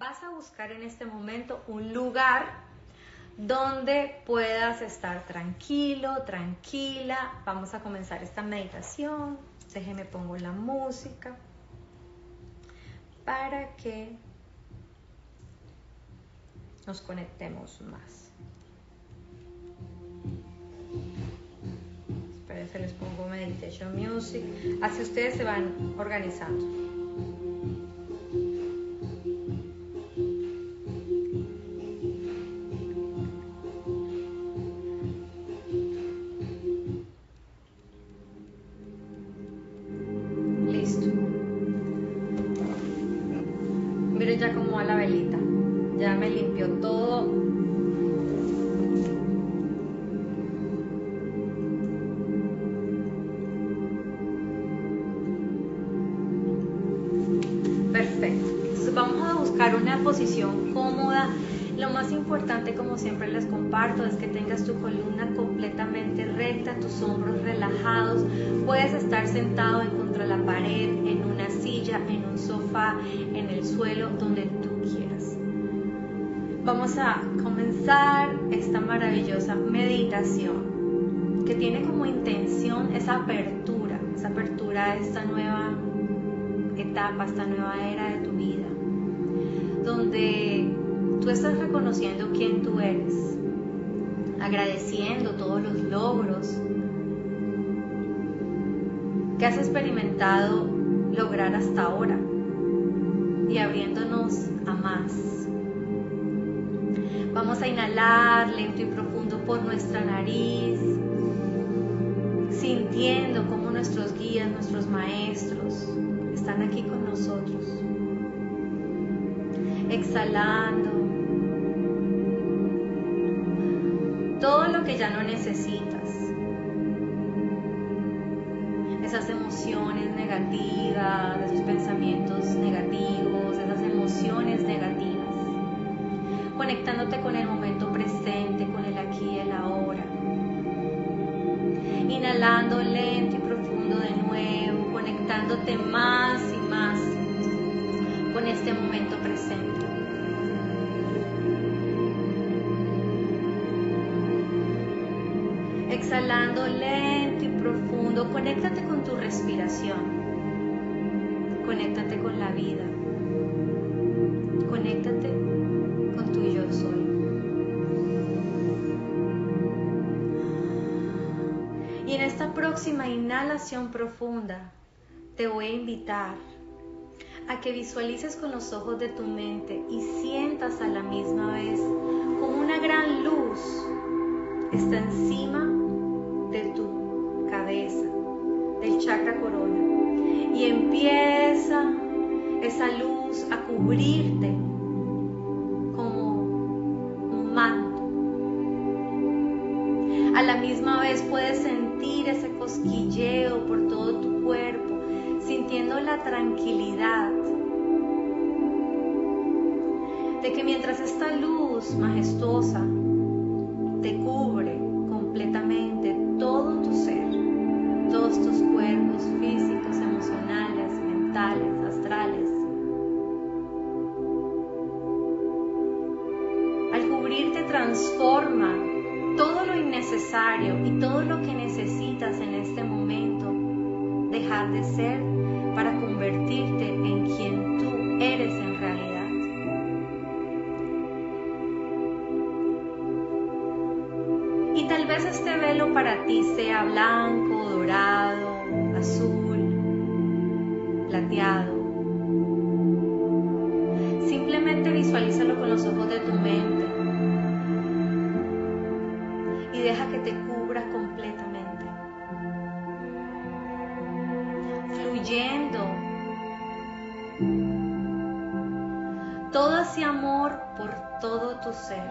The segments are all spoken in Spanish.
Vas a buscar en este momento un lugar donde puedas estar tranquilo, tranquila. Vamos a comenzar esta meditación. Déjeme pongo la música para que nos conectemos más. Esperen, se les pongo meditation music. Así ustedes se van organizando. Posición cómoda. Lo más importante, como siempre les comparto, es que tengas tu columna completamente recta, tus hombros relajados. Puedes estar sentado en contra la pared, una en un sofá, en el suelo, donde tú quieras. Vamos a comenzar esta maravillosa meditación que tiene como intención esa apertura, esa apertura a esta nueva etapa, esta nueva era de tu vida donde tú estás reconociendo quién tú eres, agradeciendo todos los logros que has experimentado lograr hasta ahora y abriéndonos a más. Vamos a inhalar lento y profundo por nuestra nariz, sintiendo cómo nuestros guías, nuestros maestros están aquí con nosotros exhalando todo lo que ya no necesitas. Emociones negativas, esos pensamientos negativos, esas emociones negativas. Conectándote con el momento presente, con el aquí y el ahora. Inhalando lento y profundo de nuevo, conectándote más y más con este momento presente. exhalando lento y profundo, conéctate tu respiración, conéctate con la vida, conéctate con tu yo soy. Y en esta próxima inhalación profunda te voy a invitar a que visualices con los ojos de tu mente y sientas a la misma vez como una gran luz está encima de tu cubrirte como un manto. A la misma vez puedes sentir ese cosquilleo por todo tu cuerpo, sintiendo la tranquilidad de que mientras esta luz majestuosa transforma todo lo innecesario y todo lo que necesitas en este momento dejar de ser para convertirte en quien tú eres en realidad. tal vez este velo para ti sea blanco, dorado, azul, todo ese amor por todo tu ser.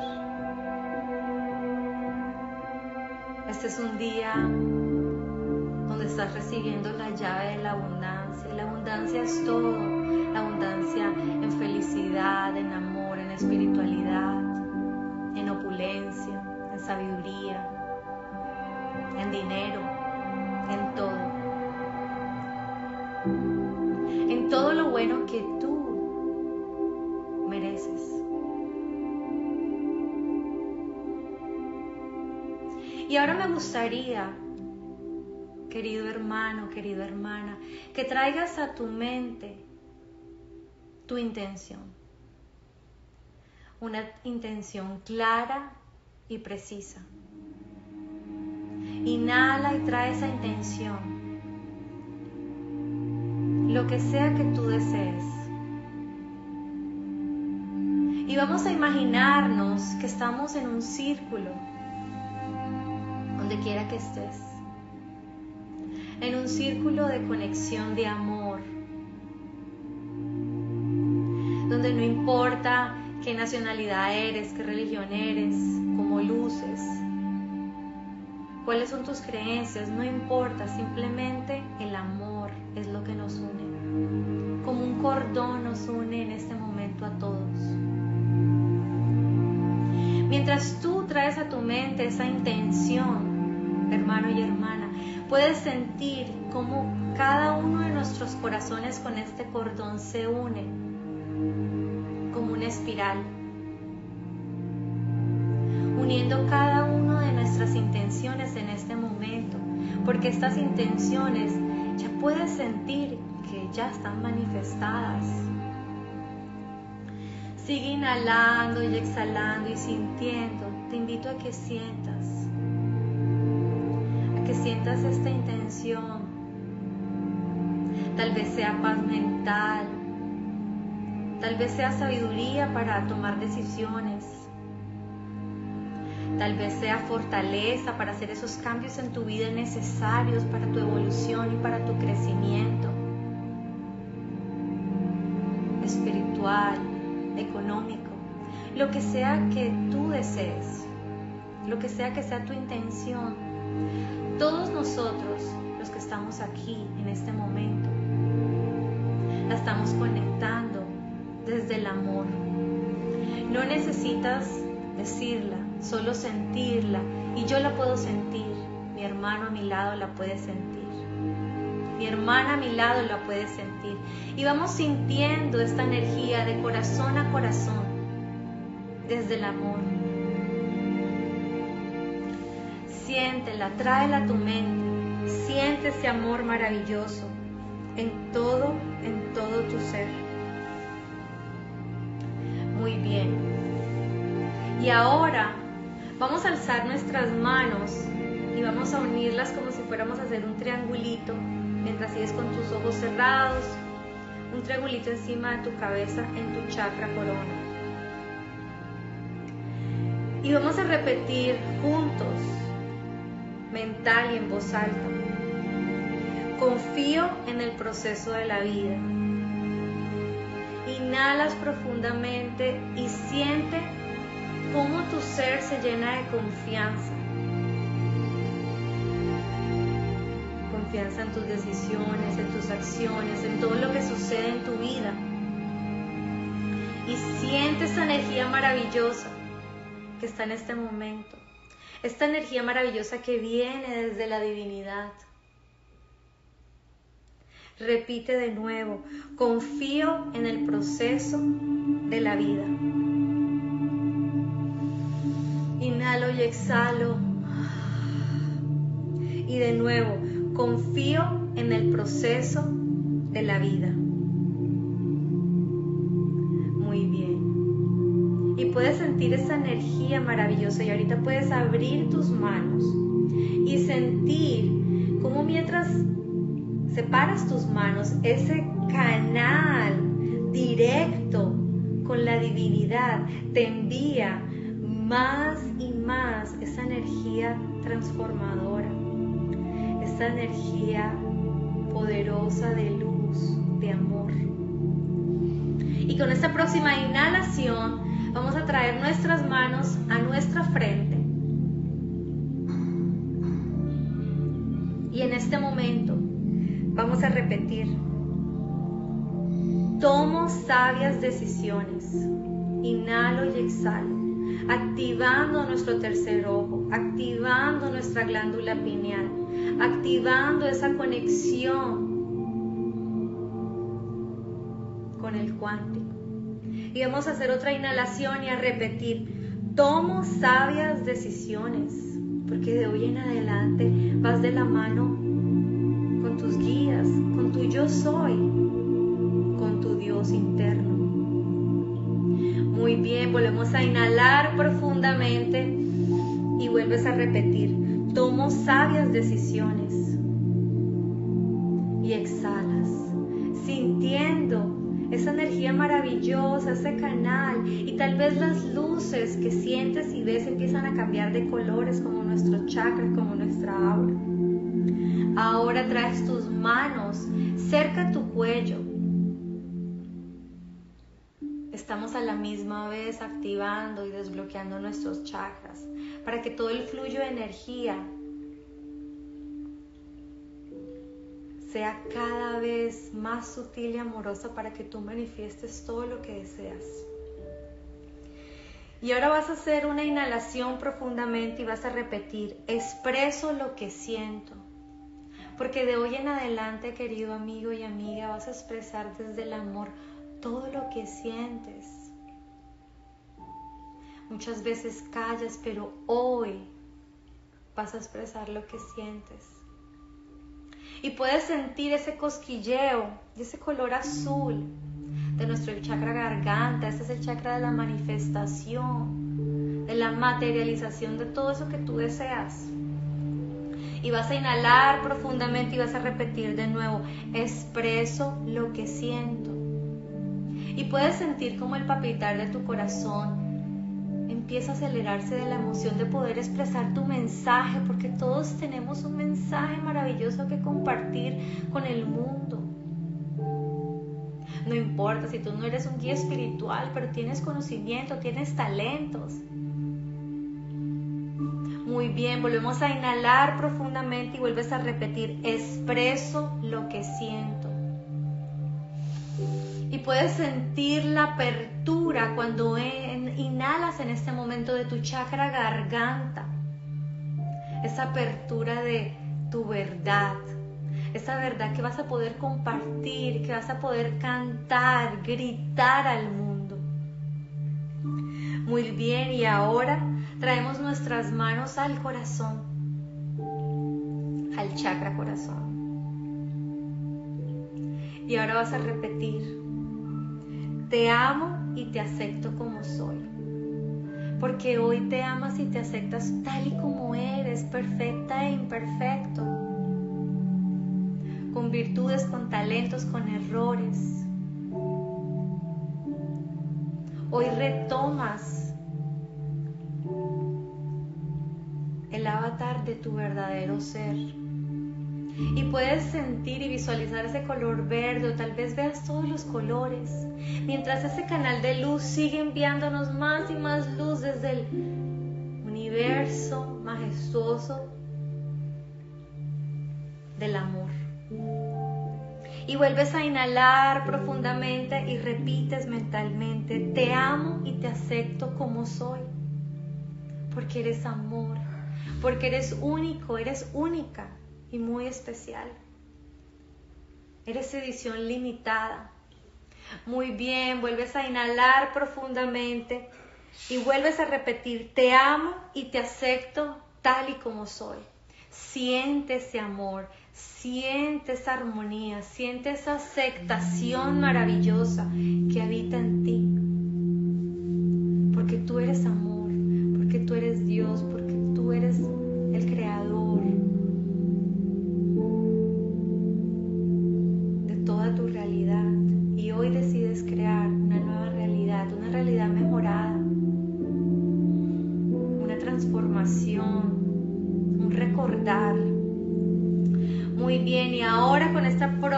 Este es un día donde estás recibiendo la llave de la abundancia. La abundancia es todo. La abundancia en felicidad, en amor, en espiritualidad, en opulencia, en sabiduría, en dinero, en todo. En todo lo bueno que Y ahora me gustaría, querido hermano, querida hermana, que traigas a tu mente tu intención. Una intención clara y precisa. Inhala y trae esa intención. Lo que sea que tú desees. Y vamos a imaginarnos que estamos en un círculo, donde quiera que estés. En un círculo de conexión de amor, donde no importa qué nacionalidad eres, qué religión eres, cómo luces, cuáles son tus creencias, no importa, simplemente el amor es lo que nos une. Como un cordón nos une en este momento a todos. Mientras tú traes a tu mente esa intención, hermano y hermana, puedes sentir cómo cada uno de nuestros corazones con este cordón se une como una espiral, uniendo cada una de nuestras intenciones en este momento, porque estas intenciones ya puedes sentir que ya están manifestadas. Sigue inhalando y exhalando y sintiendo. Te invito a que sientas, que sientas esta intención. Tal vez sea paz mental, Tal vez sea sabiduría para tomar decisiones. Tal vez sea fortaleza para hacer esos cambios en tu vida necesarios para tu evolución y para tu crecimiento espiritual, económico, lo que sea que tú desees, lo que sea que sea tu intención. Todos nosotros, los que estamos aquí en este momento, la estamos conectando desde el amor. No necesitas decirla, solo sentirla. Y yo la puedo sentir. Mi hermano a mi lado la puede sentir. Mi hermana a mi lado la puede sentir. Y vamos sintiendo esta energía de corazón a corazón, desde el amor. Siéntela, tráela a tu mente. Siente ese amor maravilloso en todo, en todo tu ser. Muy bien. Y ahora vamos a alzar nuestras manos y vamos a unirlas como si fuéramos a hacer un triangulito mientras sigues con tus ojos cerrados, un triangulito encima de tu cabeza en tu chakra corona. Y vamos a repetir juntos, mental y en voz alta. Confío en el proceso de la vida Inhalas profundamente y siente cómo tu ser se llena de confianza. Confianza en tus decisiones, en tus acciones, en todo lo que sucede en tu vida. Y siente esa energía maravillosa que está en este momento. Esta energía maravillosa que viene desde la divinidad Repite de nuevo, confío en el proceso de la vida. Inhalo y exhalo. Y de nuevo, confío en el proceso de la vida. Puedes sentir esa energía maravillosa y ahorita puedes abrir tus manos y sentir como mientras separas tus manos, ese canal directo con la divinidad te envía más y más esa energía transformadora, esa energía poderosa de luz, de amor. Y con esta próxima inhalación vamos a traer nuestras manos a nuestra frente. Y en este momento Vamos a repetir. Tomo sabias decisiones. Inhalo y exhalo. Activando nuestro tercer ojo, activando nuestra glándula pineal, activando esa conexión con el cuántico. Y vamos a hacer otra inhalación y a repetir, tomo sabias decisiones, porque de hoy en adelante vas de la mano con tus guías, con tu yo soy, con tu Dios interno. Muy bien, volvemos a inhalar profundamente y vuelves a repetir, tomo sabias decisiones y exhalas, sintiendo esa energía maravillosa, ese canal y tal vez las luces que sientes y ves empiezan a cambiar de colores como nuestro chakra, como nuestra aura. Ahora traes tus manos cerca tu cuello. Estamos a la misma vez activando y desbloqueando nuestros chakras para que todo el flujo de energía sea cada vez más sutil y amorosa para que tú manifiestes todo lo que deseas. Y ahora vas a hacer una inhalación profundamente y vas a repetir, expreso lo que siento. Porque de hoy en adelante, querido amigo y amiga, vas a expresar desde el amor todo lo que sientes. Muchas veces callas, pero hoy vas a expresar lo que sientes y puedes sentir ese cosquilleo ese color azul de nuestro chakra garganta. Ese es el chakra de la manifestación, de la materialización de todo eso que tú deseas. Y vas a inhalar profundamente y vas a repetir de nuevo, expreso lo que siento. Y puedes sentir como el palpitar de tu corazón empieza a acelerarse de la emoción de poder expresar tu mensaje, porque todos tenemos un mensaje maravilloso que compartir con el mundo. No importa si tú no eres un guía espiritual, pero tienes conocimiento, tienes talentos. Muy bien, volvemos a inhalar profundamente y vuelves a repetir, expreso lo que siento y puedes sentir la apertura cuando inhalas en este momento de tu chakra garganta. Esa apertura de tu verdad. Esa verdad que vas a poder compartir, que vas a poder cantar, gritar al mundo. Muy bien, y ahora traemos nuestras manos al corazón, al chakra corazón. Y ahora vas a repetir, te amo y te acepto como soy. Porque hoy te amas y te aceptas tal y como eres, perfecta e imperfecto. Con virtudes, con talentos, con errores. Hoy retomas el avatar de tu verdadero ser y puedes sentir y visualizar ese color verde o tal vez veas todos los colores, mientras ese canal de luz sigue enviándonos más y más luz desde el universo majestuoso del amor. Y vuelves a inhalar profundamente y repites mentalmente, te amo y te acepto como soy, porque eres amor, porque eres único, eres única y muy especial. Eres edición limitada. Muy bien, vuelves a inhalar profundamente y vuelves a repetir, te amo y te acepto tal y como soy. Siente ese amor, siente esa armonía, siente esa aceptación maravillosa que habita en ti. Porque tú eres amor, porque tú eres Dios, porque tú eres el creador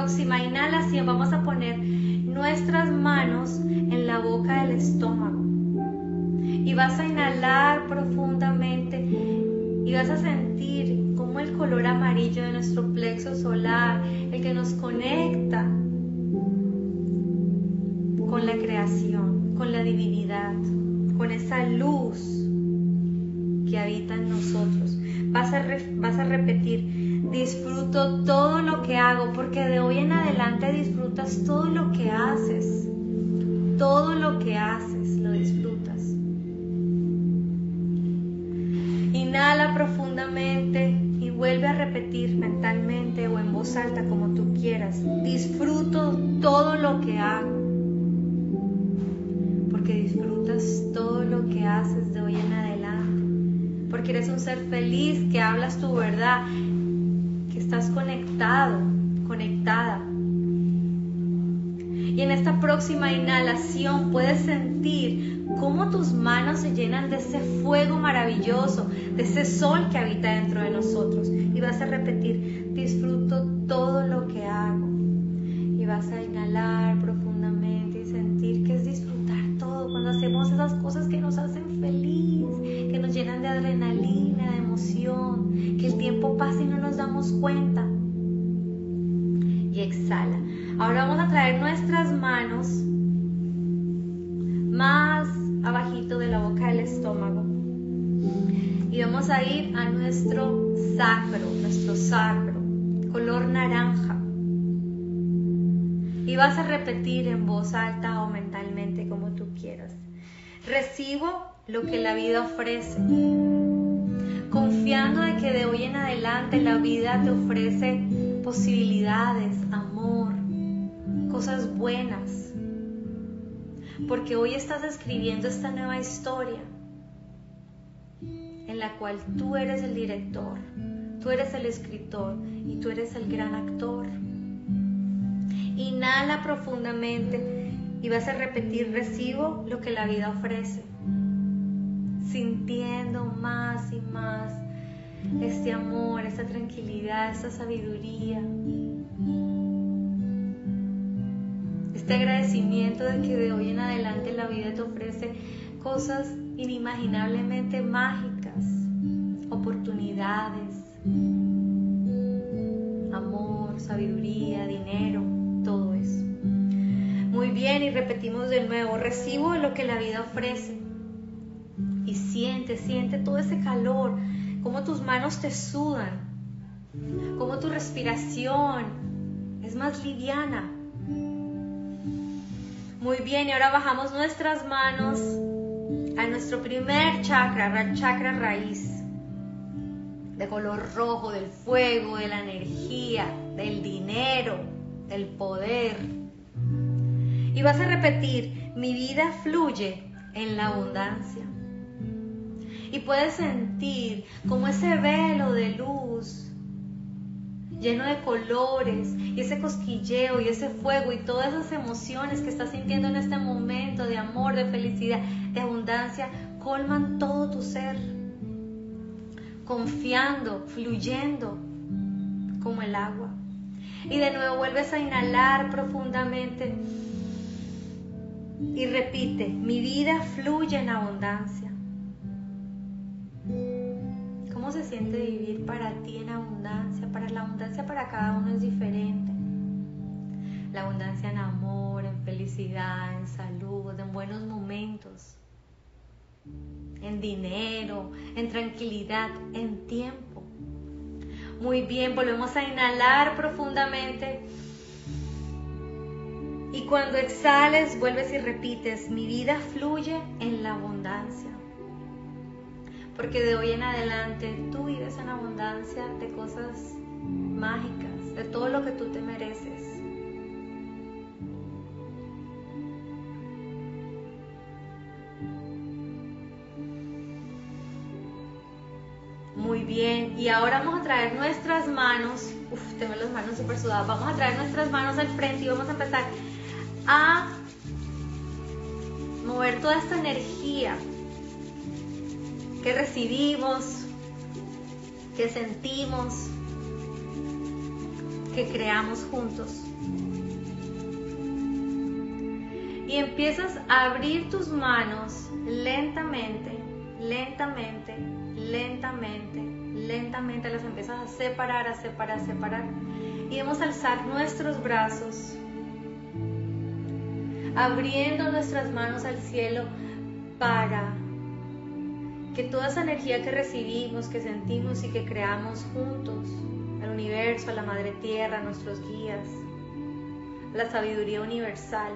próxima inhalación vamos a poner nuestras manos en la boca del estómago. Y vas a inhalar profundamente y vas a sentir como el color amarillo de nuestro plexo solar, el que nos conecta con la creación, con la divinidad, con esa luz que habita en nosotros. Vas a, vas a repetir, Disfruto todo lo que hago porque de hoy en adelante disfrutas todo lo que haces. todo lo que haces lo disfrutas. Inhala profundamente y vuelve a repetir mentalmente o en voz alta como tú quieras. Disfruto todo lo que hago. Porque disfrutas todo lo que haces Porque eres un ser feliz, que hablas tu verdad, que estás conectado, conectada y en esta próxima inhalación puedes sentir cómo tus manos se llenan de ese fuego maravilloso, de ese sol que habita dentro de nosotros. Y vas a repetir, disfruto todo lo que hago. Y vas a inhalar profundamente y sentir que es disfrutar todo cuando hacemos esas cosas que nos hacen feliz, adrenalina, de emoción, que el tiempo pasa y no nos damos cuenta. Y exhala. Ahora vamos a traer nuestras manos más abajito de la boca del estómago. Y vamos a ir a nuestro sacro, nuestro sacro, color naranja. Y vas a repetir en voz alta o mentalmente como tú quieras. Recibo lo que la vida ofrece. Confiando de que de hoy en adelante la vida te ofrece posibilidades, amor, cosas buenas, porque hoy estás escribiendo esta nueva historia en la cual tú eres el director, tú eres el escritor y tú eres el gran actor. Inhala profundamente y vas a repetir, recibo lo que la vida ofrece, sintiendo más y más este amor, esta tranquilidad, esta sabiduría. este agradecimiento de que de hoy en adelante la vida te ofrece cosas inimaginablemente mágicas, oportunidades, amor, sabiduría, dinero, todo eso. Muy bien, y repetimos de nuevo, recibo lo que la vida ofrece. Siente, siente todo ese calor, cómo tus manos te sudan, cómo tu respiración es más liviana, muy bien, y ahora bajamos nuestras manos a nuestro primer chakra, el chakra raíz, de color rojo, del fuego, de la energía, del dinero, del poder. Y vas a repetir, mi vida fluye en la abundancia. Y puedes sentir como ese velo de luz lleno de colores y ese cosquilleo y ese fuego y todas esas emociones que estás sintiendo en este momento de amor, de felicidad, de abundancia, colman todo tu ser, confiando, fluyendo como el agua. Y de nuevo vuelves a inhalar profundamente y repite, mi vida fluye en abundancia se siente vivir para ti en abundancia? Para la abundancia para cada uno es diferente. La abundancia en amor, en felicidad, en salud, en buenos momentos, en dinero, en tranquilidad, en tiempo. Muy bien, volvemos a inhalar profundamente. Y cuando exhales, vuelves y repites, mi vida fluye en la abundancia porque de hoy en adelante tú vives en abundancia de cosas mágicas, de todo lo que tú te mereces. Muy bien, y ahora vamos a traer nuestras manos, uf, tengo las manos súper sudadas, vamos a traer nuestras manos al frente y vamos a empezar a mover toda esta energía que recibimos, que sentimos, que creamos juntos. Y empiezas a abrir tus manos lentamente, lentamente, lentamente, lentamente las empiezas a separar, a separar, a separar. Y vamos a alzar nuestros brazos, abriendo nuestras manos al cielo para que toda esa energía que recibimos, que sentimos y que creamos juntos, al universo, a la Madre Tierra, a nuestros guías, la sabiduría universal,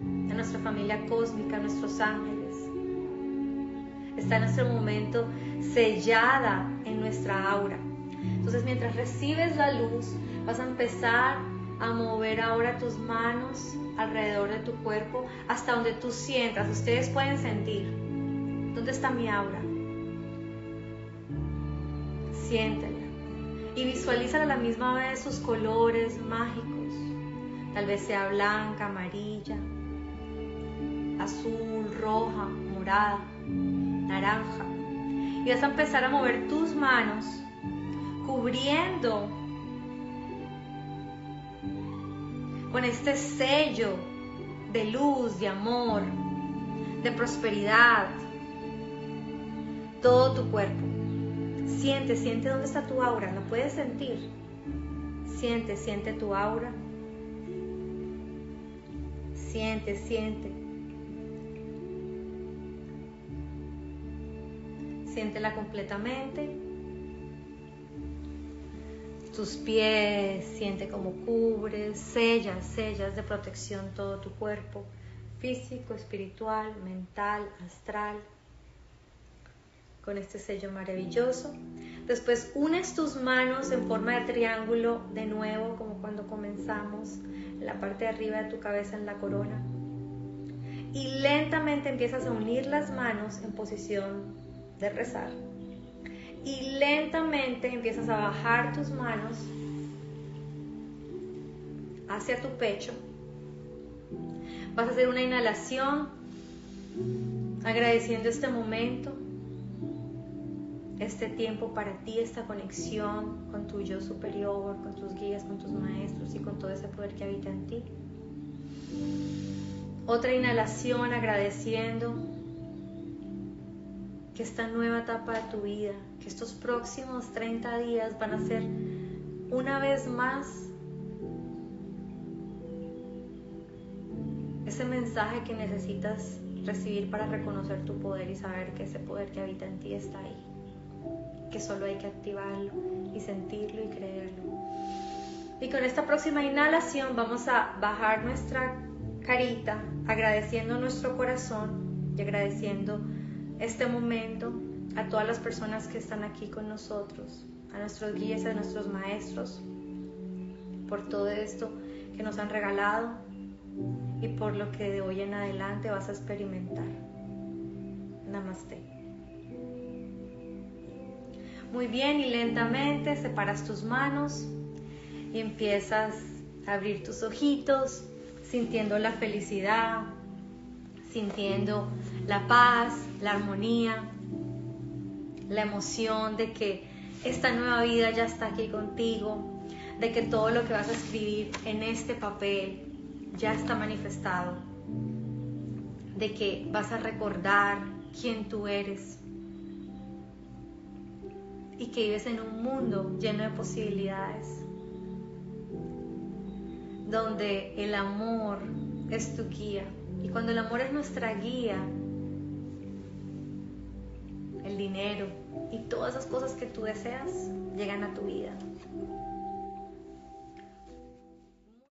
a nuestra familia cósmica, a nuestros ángeles. Está en nuestro momento sellada en nuestra aura. Entonces mientras recibes la luz, vas a empezar a mover ahora tus manos alrededor de tu cuerpo hasta donde tú sientas. Ustedes pueden sentir. ¿Dónde está mi aura? Siéntela. Y visualiza a la misma vez sus colores mágicos. Tal vez sea blanca, amarilla, azul, roja, morada, naranja. Y vas a empezar a mover tus manos cubriendo con este sello de luz, de amor, de prosperidad, todo tu cuerpo. Siente, siente dónde está tu aura, lo puedes sentir. Siente, siente tu aura. Siente, siente. Siéntela completamente tus pies, siente cómo cubres, sellas, sellas de protección todo tu cuerpo, físico, espiritual, mental, astral, con este sello maravilloso. Después unes tus manos en forma de triángulo de nuevo, como cuando comenzamos, en la parte de arriba de tu cabeza, en la corona. Y lentamente empiezas a unir las manos en posición de rezar y lentamente empiezas a bajar tus manos hacia tu pecho. Vas a hacer una inhalación agradeciendo este momento, este tiempo para ti, esta conexión con tu yo superior, con tus guías, con tus maestros y con todo ese poder que habita en ti. Otra inhalación agradeciendo que esta nueva etapa de tu vida que estos próximos 30 días van a ser una vez más ese mensaje que necesitas recibir para reconocer tu poder y saber que ese poder que habita en ti está ahí, que solo hay que activarlo y sentirlo y creerlo. Y con esta próxima inhalación vamos a bajar nuestra carita agradeciendo nuestro corazón y agradeciendo este momento a todas las personas que están aquí con nosotros, a nuestros guías, a nuestros maestros, por todo esto que nos han regalado y por lo que de hoy en adelante vas a experimentar. Namaste. Muy bien y lentamente separas tus manos y empiezas a abrir tus ojitos, sintiendo la felicidad, sintiendo la paz, la armonía, la emoción de que esta nueva vida ya está aquí contigo, de que todo lo que vas a escribir en este papel ya está manifestado, de que vas a recordar quién tú eres y que vives en un mundo lleno de posibilidades, donde el amor es tu guía. Y cuando el amor es nuestra guía, el dinero y todas esas cosas que tú deseas llegan a tu vida.